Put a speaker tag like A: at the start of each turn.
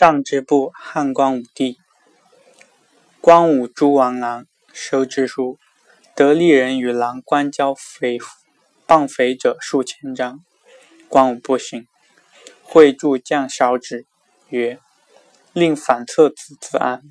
A: 上之部汉光武帝，光武诸王郎收之书，得利人与郎官交匪，谤匪者数千张。光武不行，会助将少止曰：“令反侧子自安。”